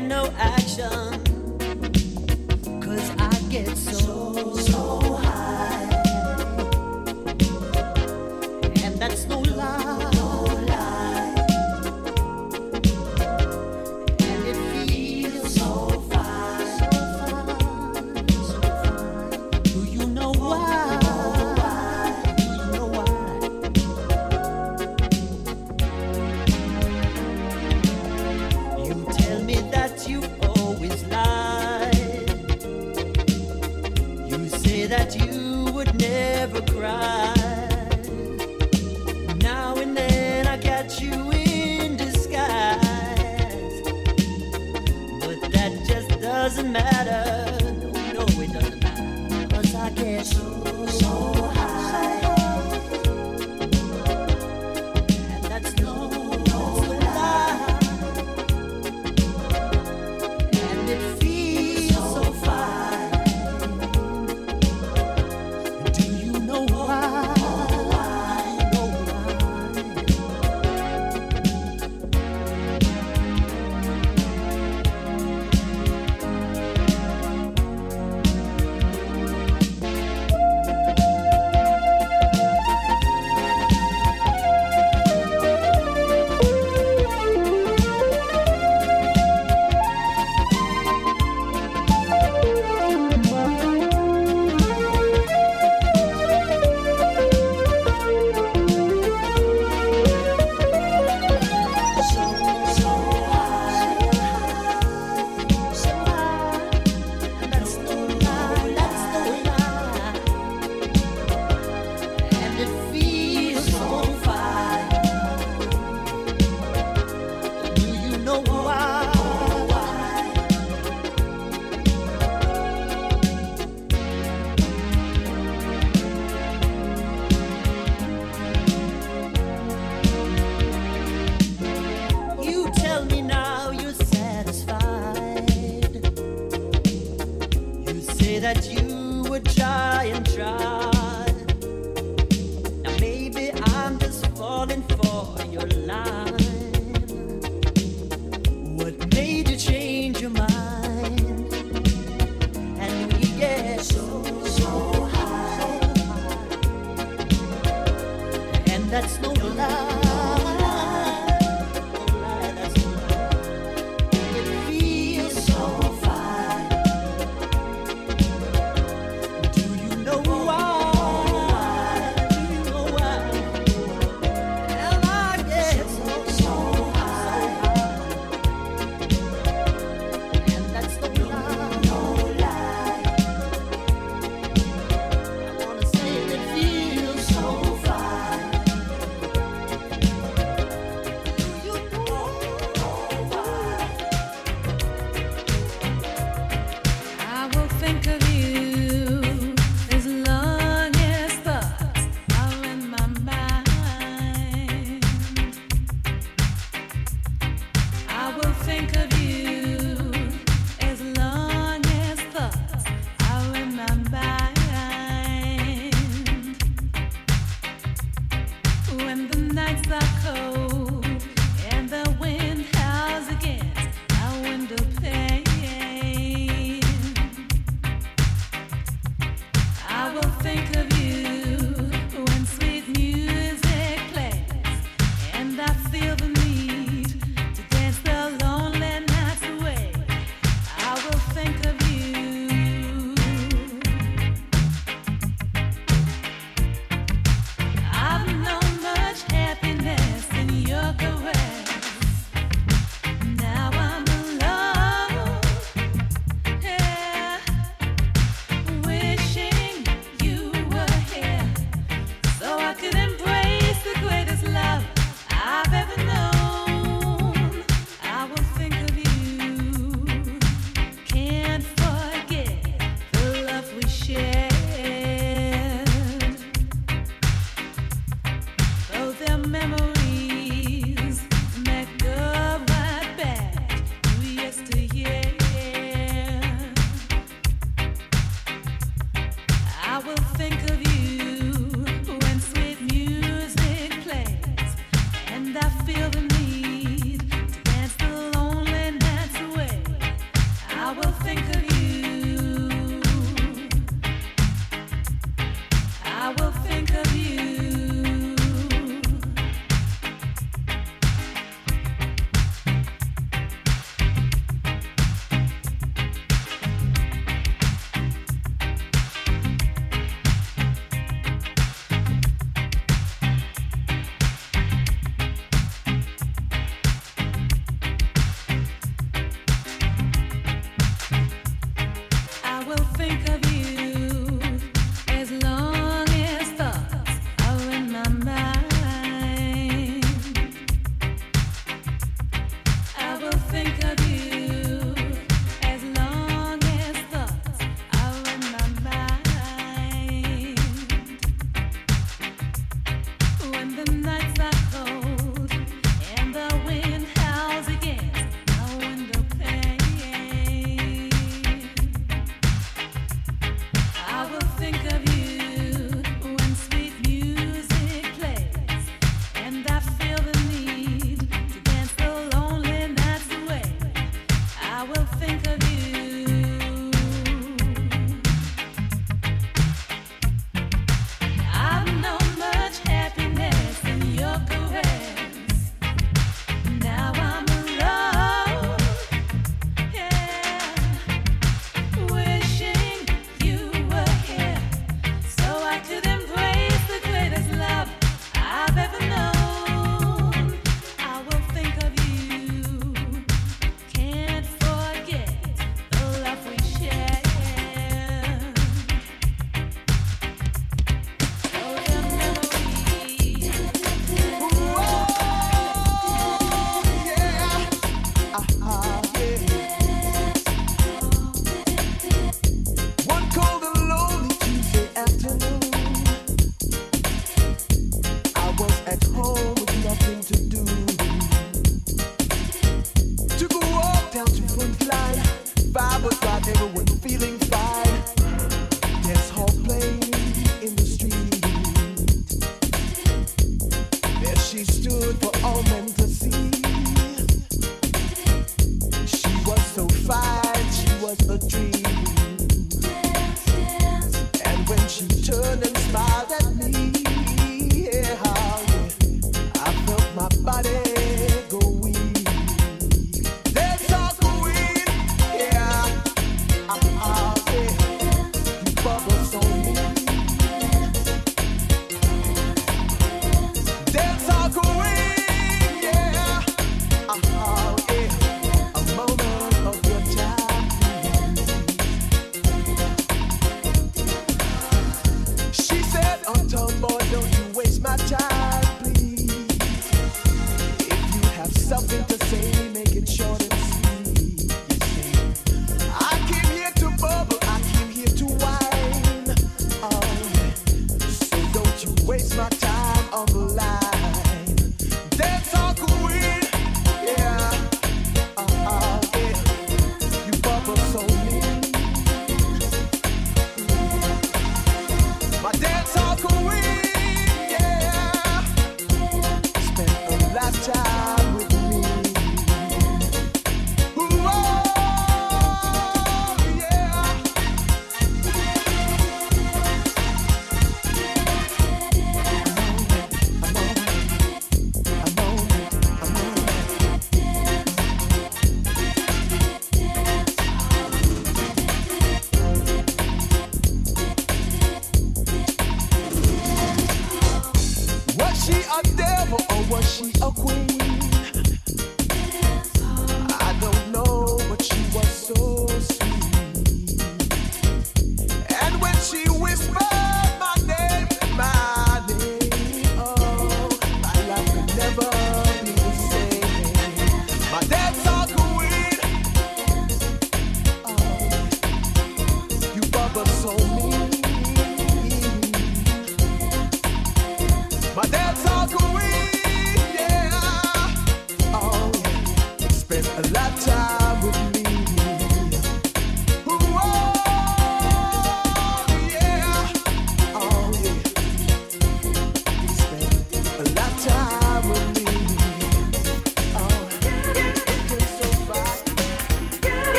no action.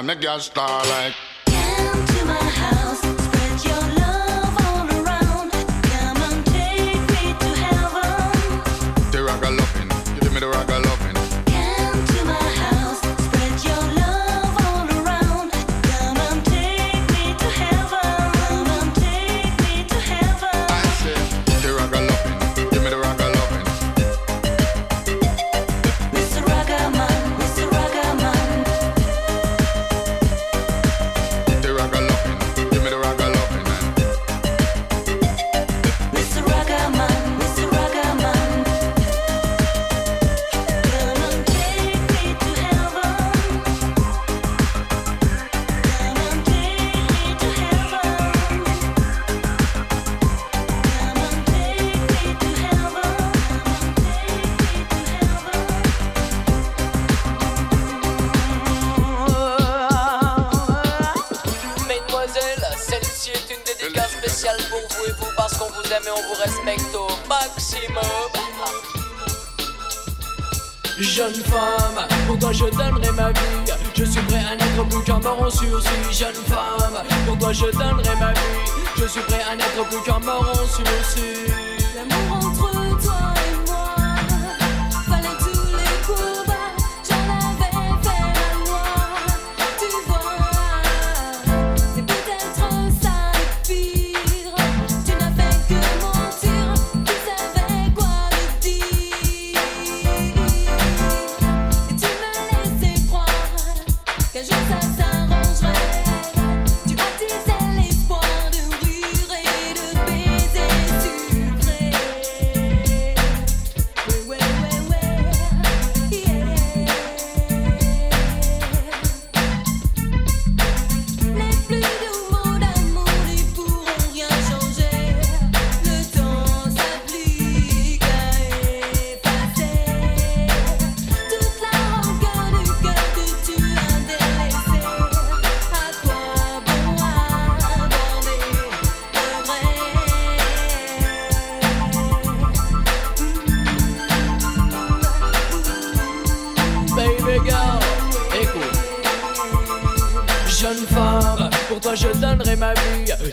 A dance, man, make your star like. En sursis. Jeune femme, pour toi je donnerai ma vie. Je suis prêt à n'être plus qu'un mort en sursis.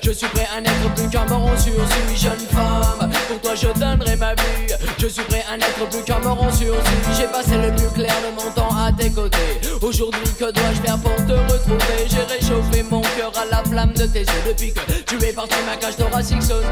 Je suis prêt à n'être plus qu'un mort en sursis. Jeune femme, pour toi je donnerai ma vie. Je suis prêt à n'être plus qu'un mort en sursis. J'ai passé le plus clair de mon temps à tes côtés. Aujourd'hui, que dois-je faire pour te retrouver? J'ai réchauffé mon cœur à la flamme de tes yeux. Depuis que tu es parti, ma cage thoracique sonne.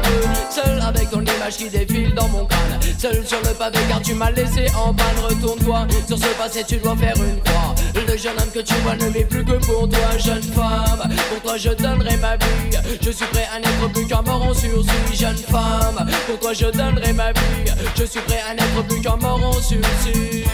Seul avec ton image qui défile dans mon crâne. Seul sur le pavé car tu m'as laissé en panne. Retourne-toi sur ce passé, tu dois faire une croix. Le jeune homme que tu vois ne vit plus que pour toi, jeune femme. Pour toi, je donnerai ma vie. Je suis prêt à n'être plus qu'un mort en sursis, jeune femme. Pour toi, je donnerai ma vie. Je suis prêt à n'être plus qu'un mort en sursis.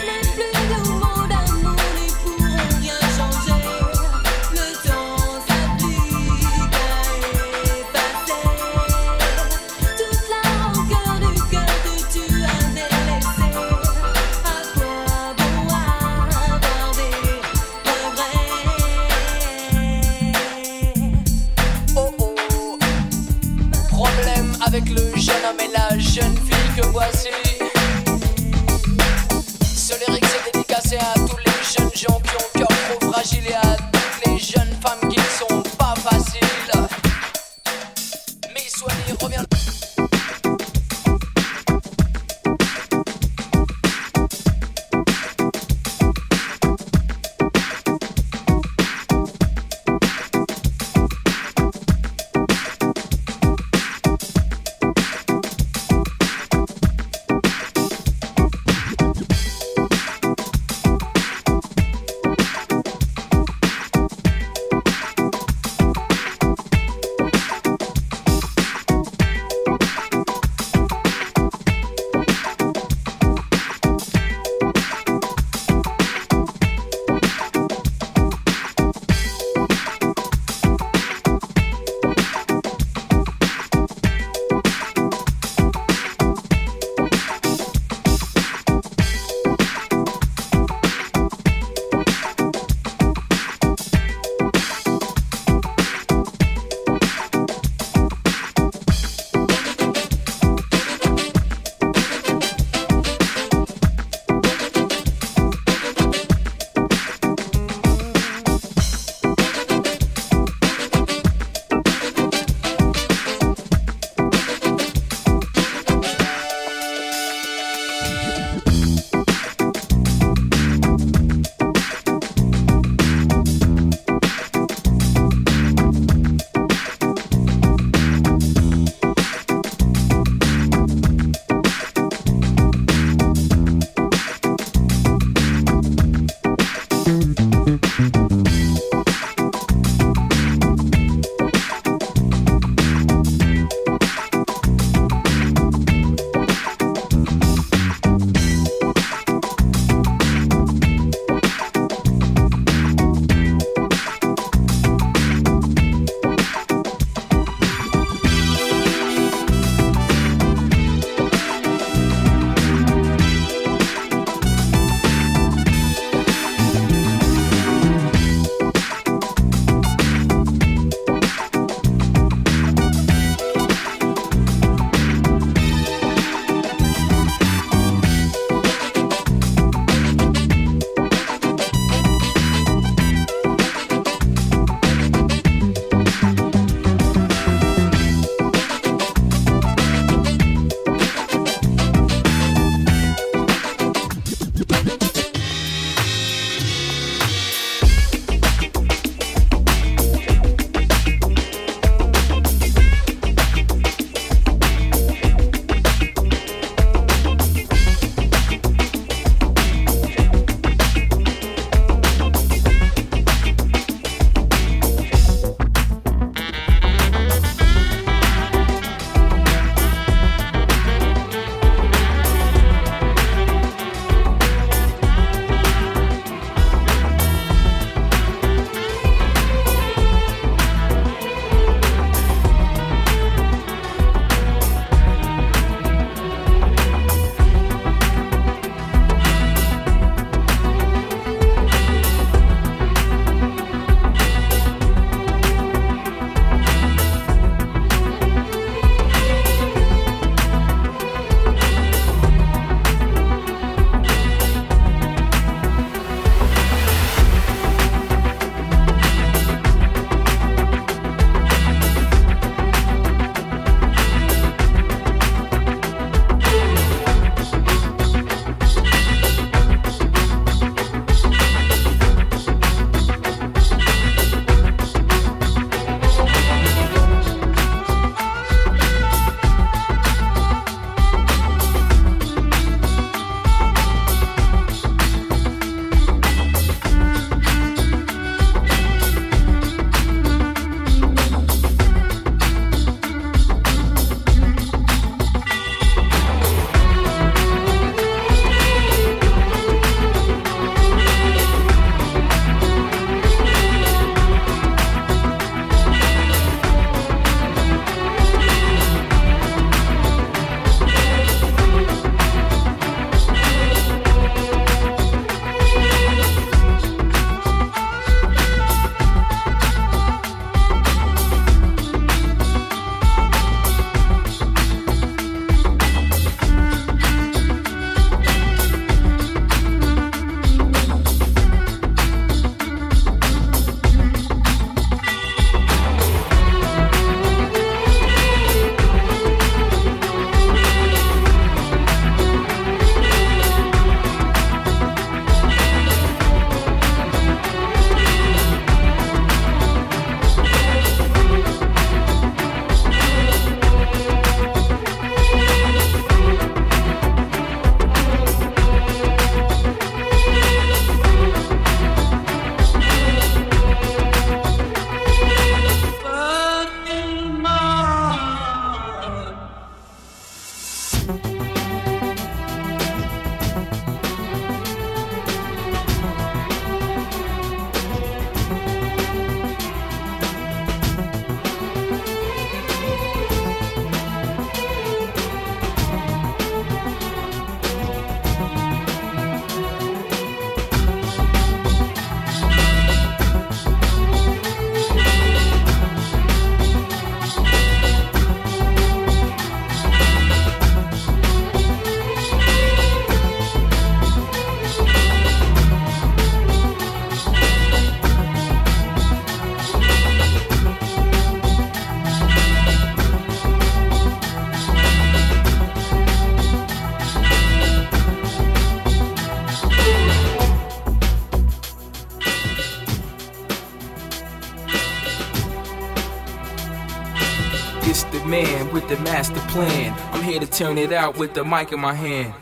here to turn it out with the mic in my hand.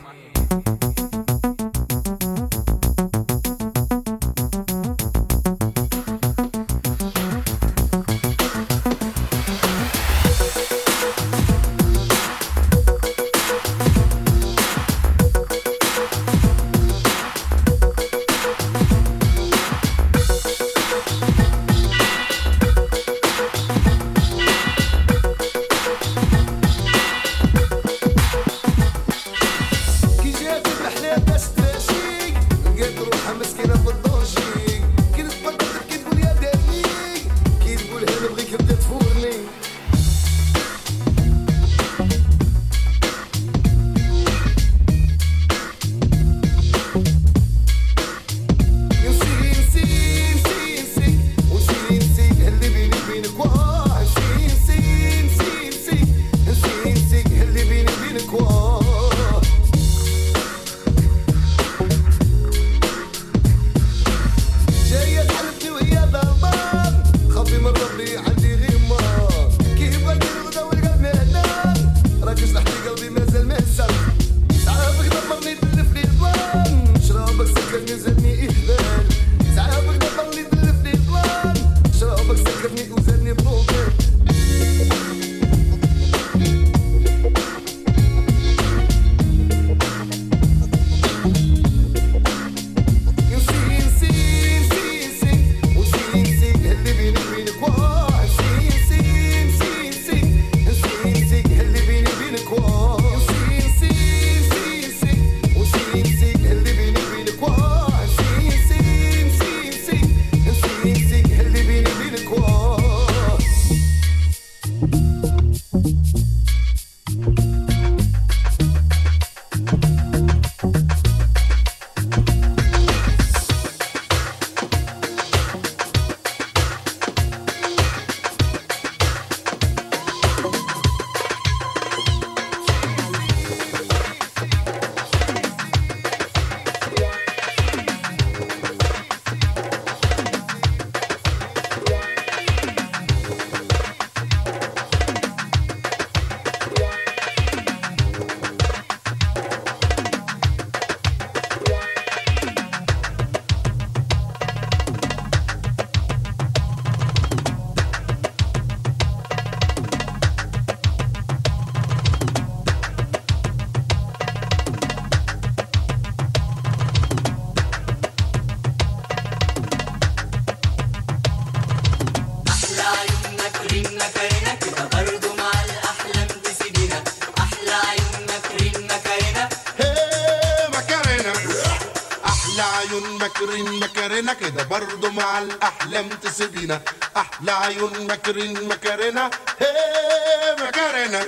مكرين مكرنا كده برضو مع الأحلام تسيبينا. أحلى عيون مكرين مكرنا هي مكرنا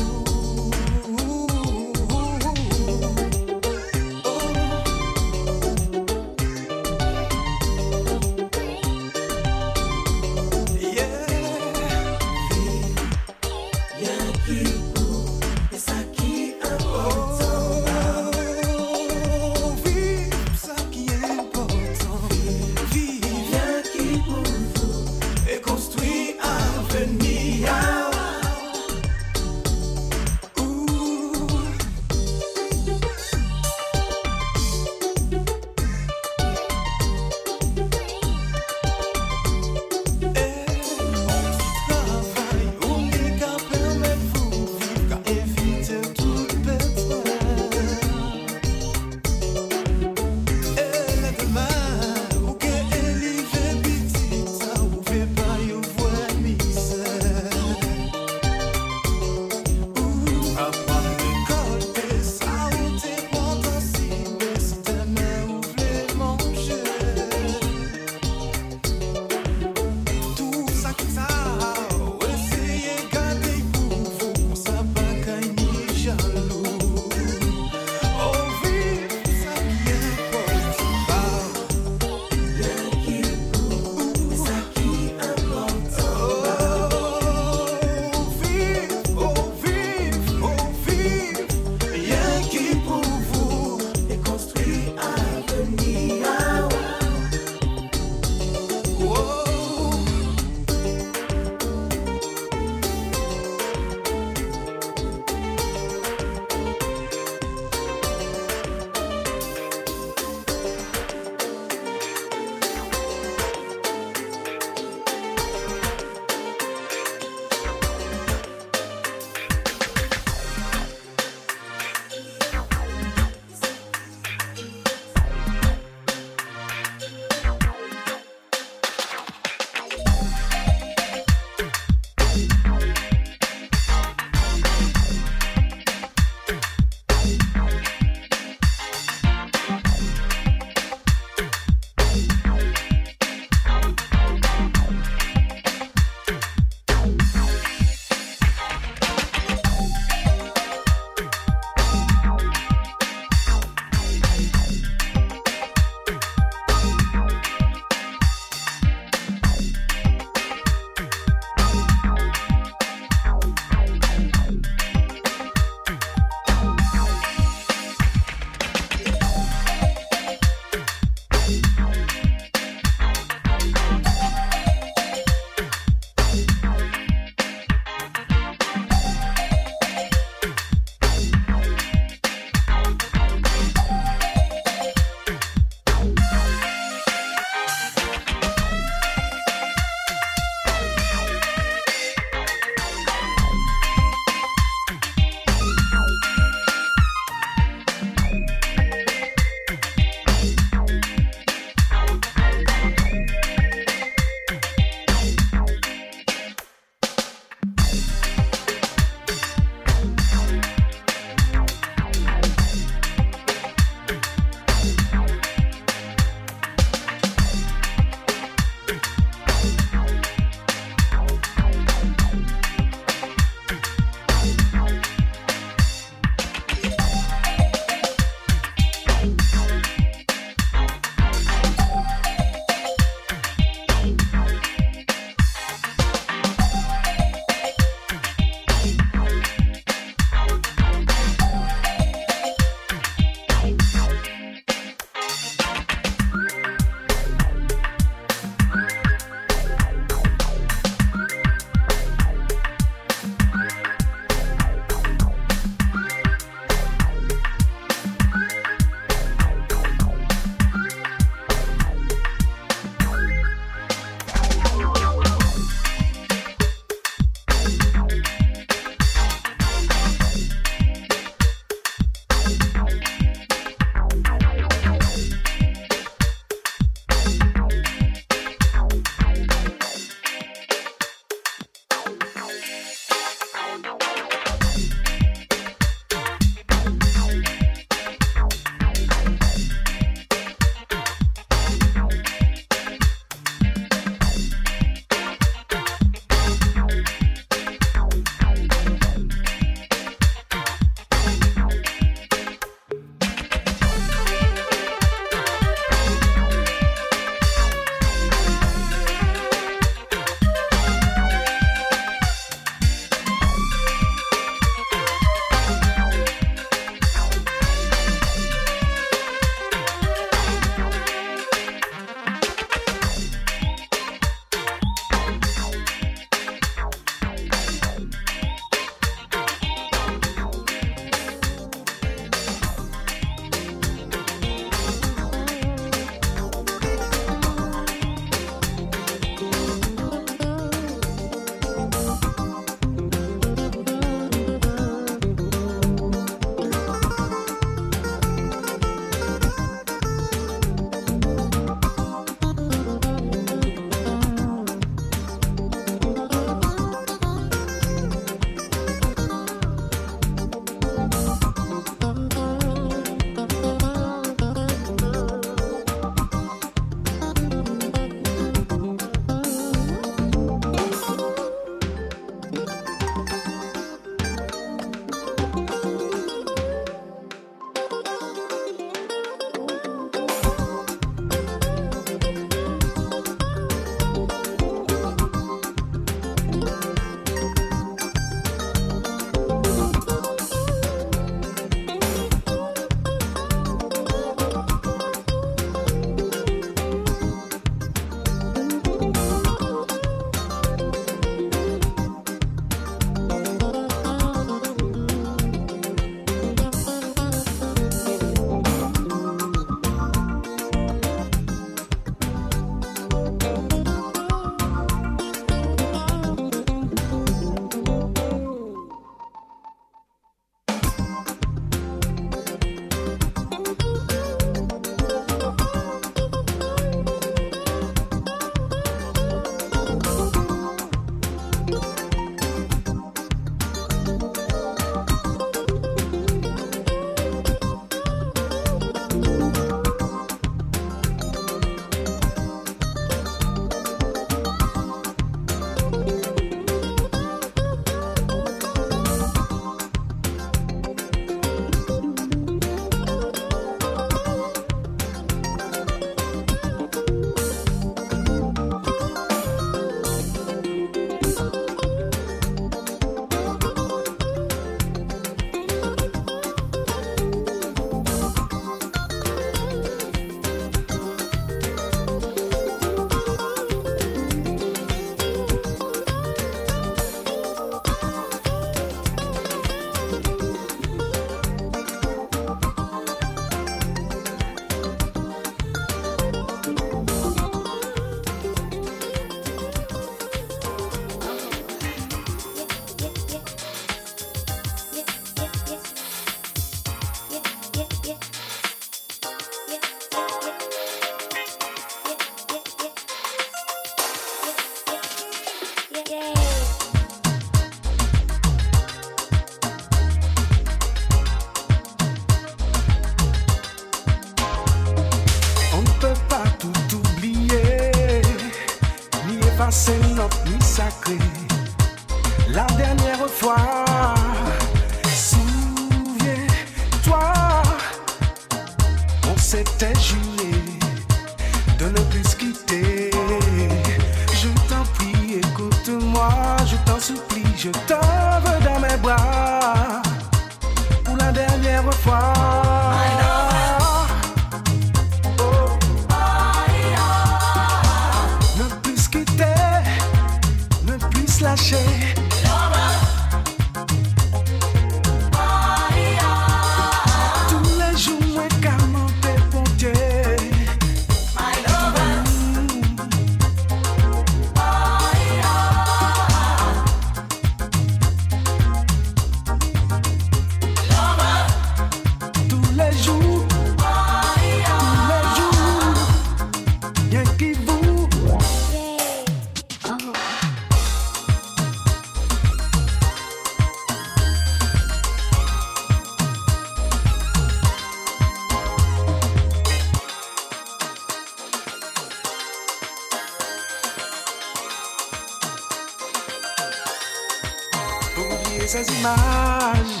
effacer ces images,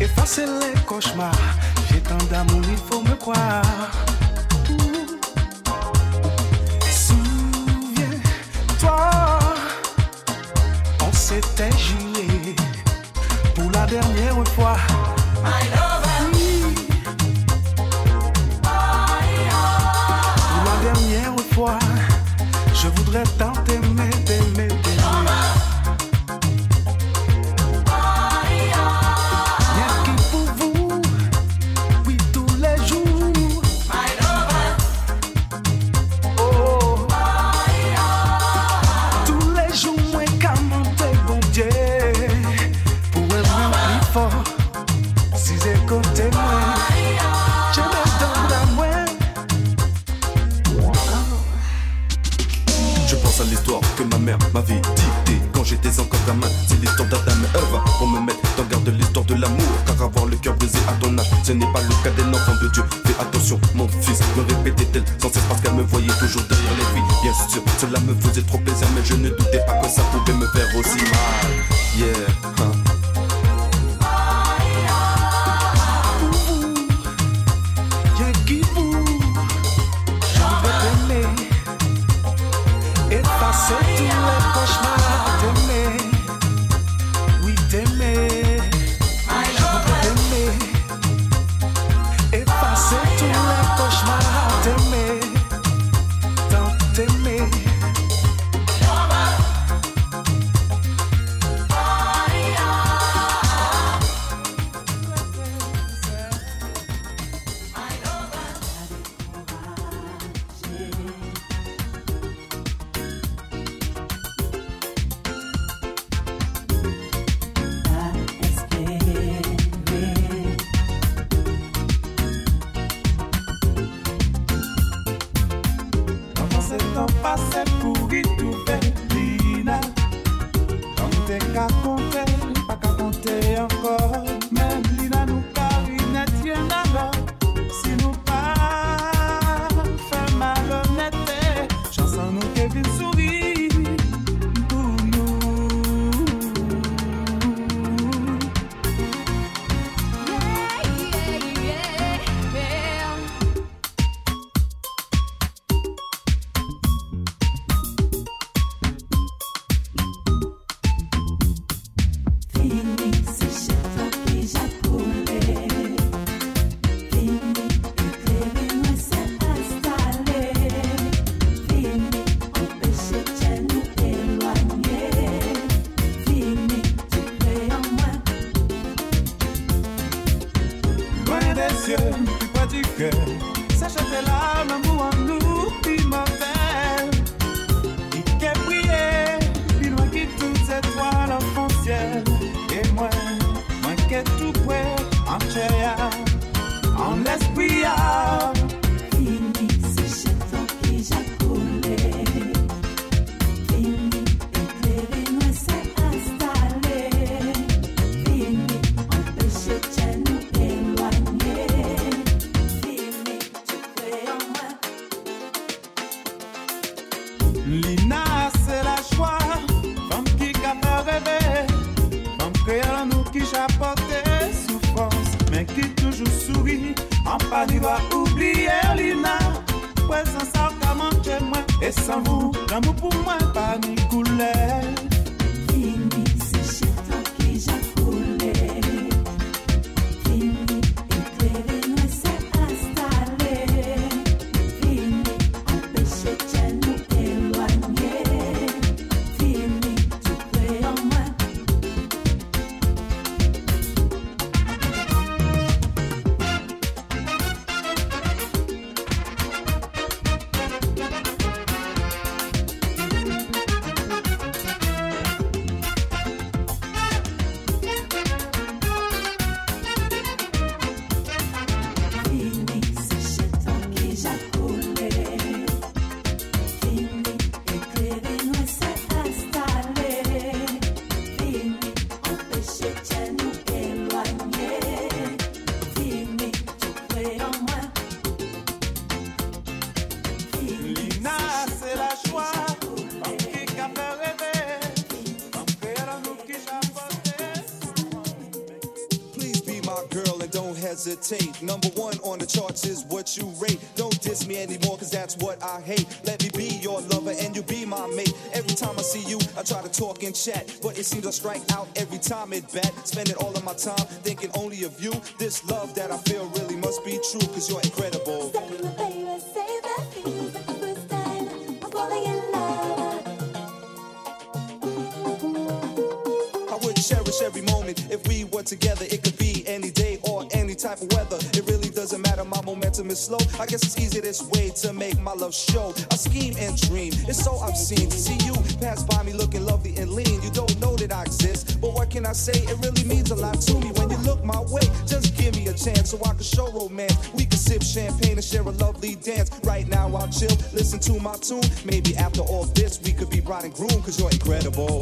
effacer les cauchemars. J'ai tant d'amour, il faut me croire. Souviens-toi, on s'était juré pour la dernière fois. N'y va oublier Lina. Présence ça qu'a manqué moi. Et sans vous, l'amour pour moi, pas ni couleur. Number one on the charts is what you rate. Don't diss me anymore, cause that's what I hate. Let me be your lover and you be my mate. Every time I see you, I try to talk and chat. But it seems I strike out every time it bad. Spending all of my time thinking only of you. This love that I feel really must be true, cause you're say? It really means a lot to me when you look my way. Just give me a chance so I can show romance. We can sip champagne and share a lovely dance. Right now I'll chill, listen to my tune. Maybe after all this, we could be bride and groom, cause you're incredible.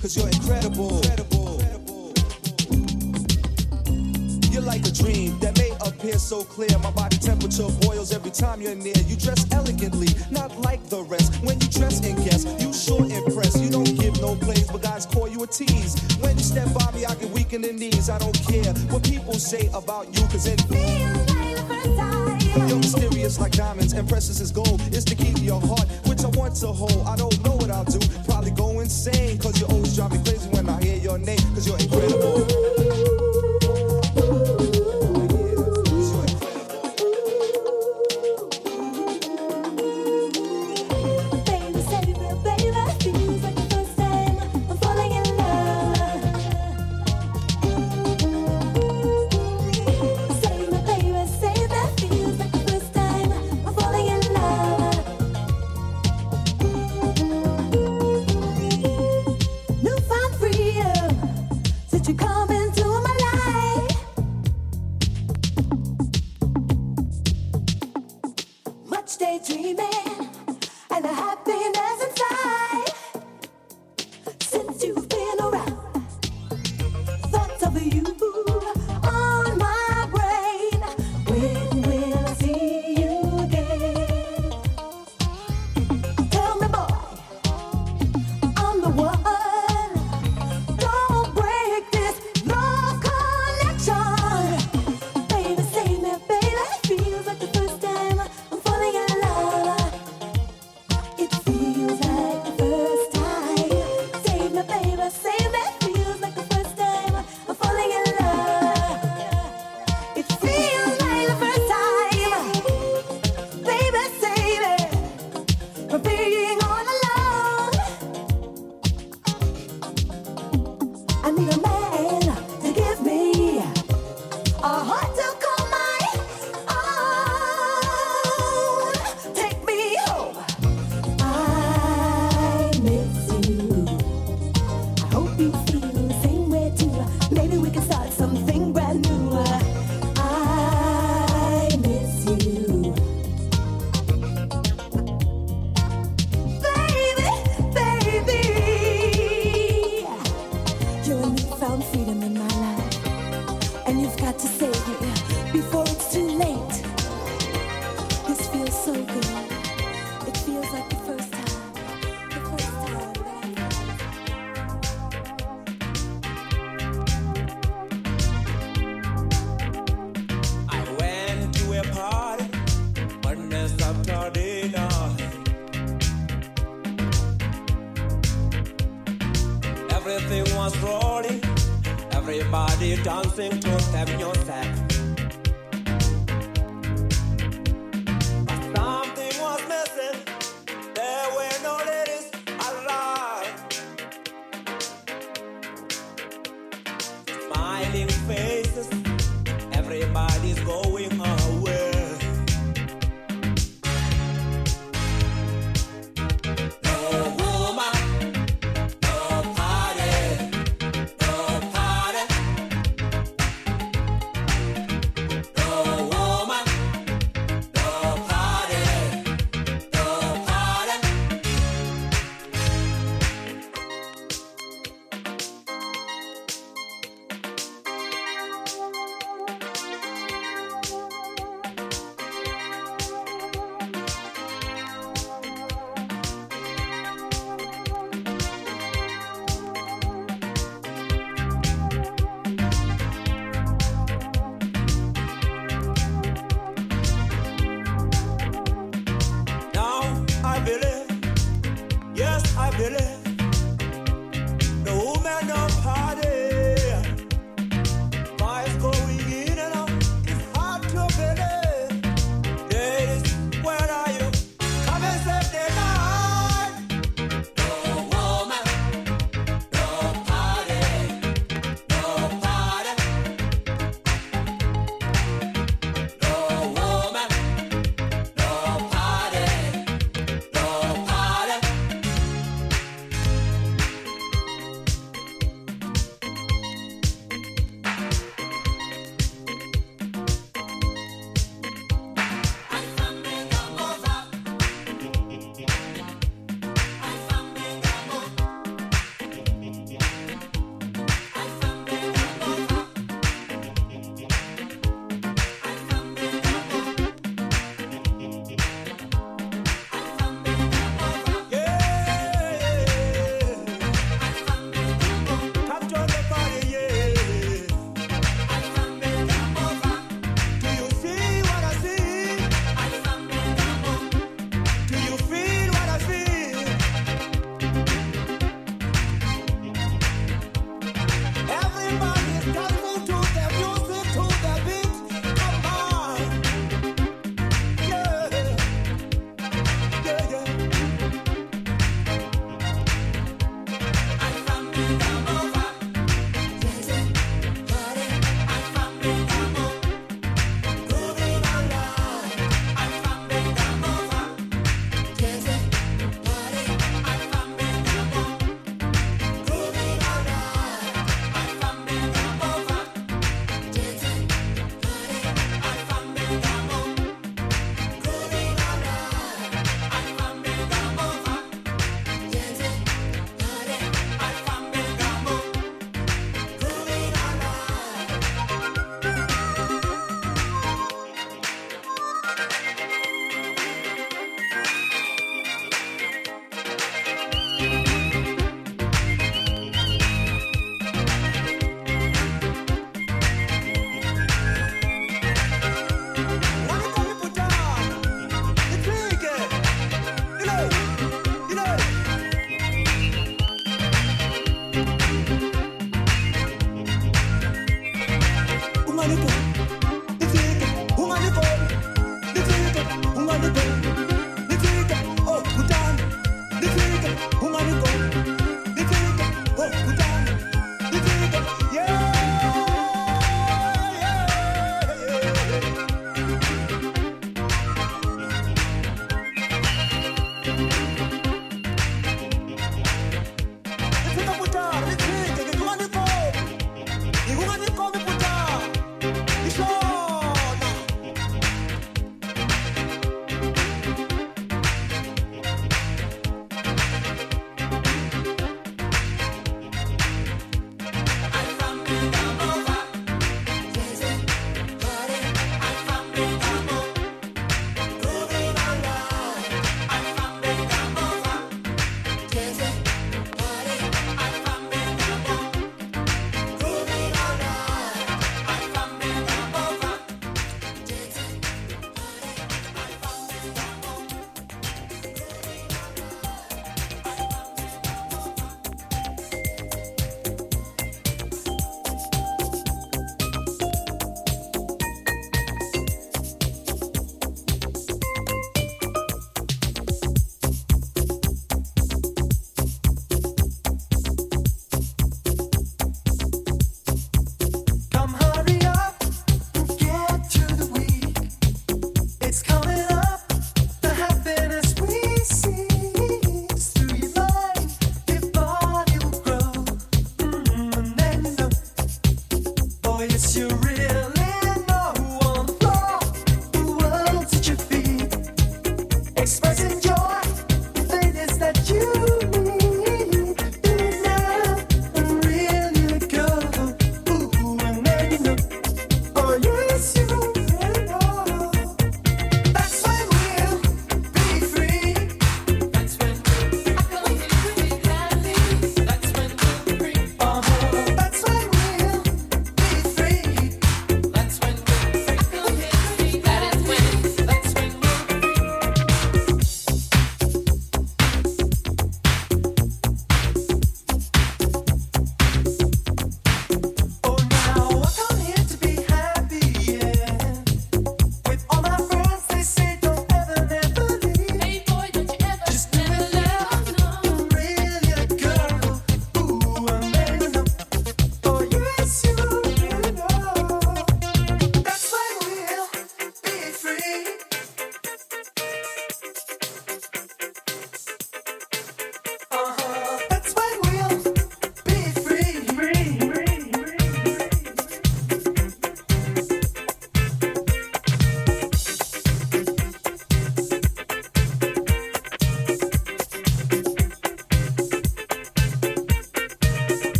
Cause you're incredible. You're like a dream that may appear so clear. My body temperature boils every time you're near.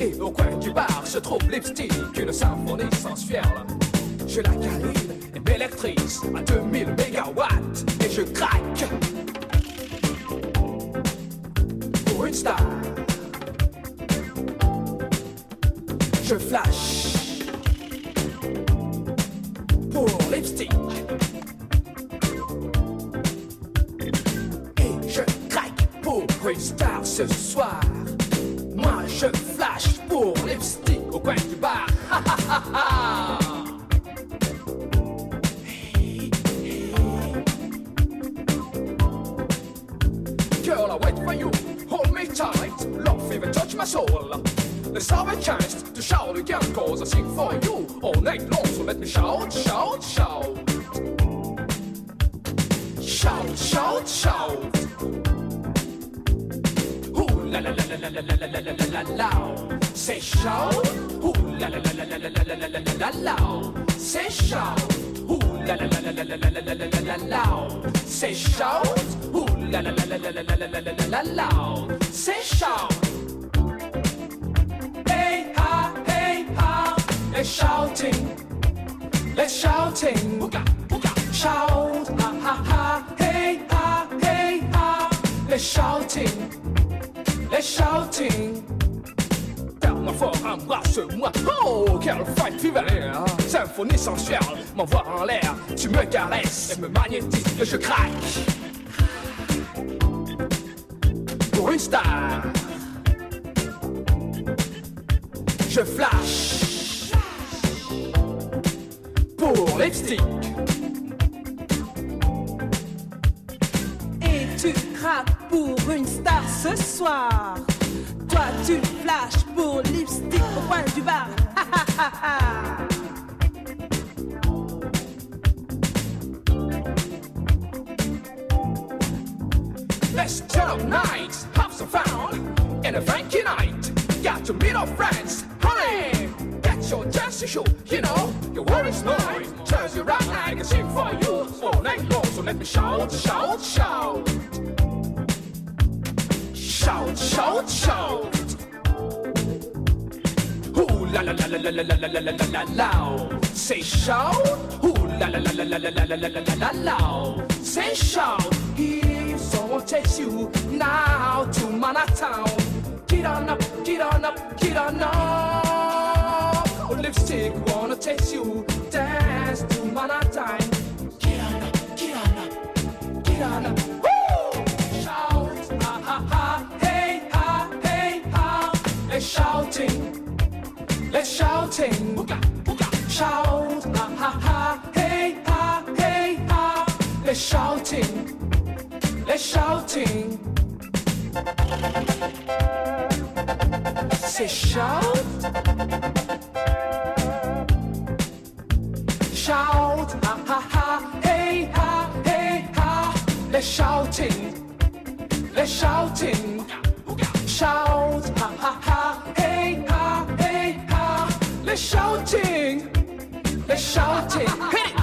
Et au coin du bar se trouve Lipstick, une symphonie sensuelle. Je la câline et m'électrise à 2000 mégawatts shout, shout, shout. Shout, shout, shout. Ooh la la la la la la la la la la la. Say shout. Ooh la la la la la la la la la la la. Say shout. Ooh la la la la la la la la la la la. Say shout. Ooh la la la la la la la la la la la. Say shout. Hey ha, hey ha, let's shouting, let's shouting. Shout, ha ha ha, hey ha, hey ha, let's shouting, let's shouting. Perds-moi fort, embrasse-moi. Oh, quelle fight fever! Symphonie sensuelle, m'envoie en l'air. Tu me caresses et me magnétises que je craque. Pour une star, je flash. Lipstick. Et tu craques pour une star ce soir. Toi, tu flashes pour lipstick au coin du bar. Ha, ha, ha, ha. Let's turn up nights, have some fun in a funky night. Got to meet our friends. To show, you know, your worries mine. Turns you around, I can sing for you all night long. So let me shout, shout, shout. Shout, shout, shout. Ooh la la la la la la la la la la la la. Say shout. Ooh la la la la la la la la la la la la. Say shout. If someone takes you now to Manhattan, get on up, get on up, get on up. Lipstick wanna taste you, dance to. Get on up, get on up. Woo! Shout, ha ha ha, hey ha, hey ha. Let's shouting, let's shouting. Shout, ha ha ha, hey ha, hey ha. Let's shouting, let's shouting. Say shout, shout, ha ha ha, hey ha, hey ha. Let's shouting, let's shouting. Shout, ha ha ha, hey ha, hey ha. Let's shouting, let's shouting. Hit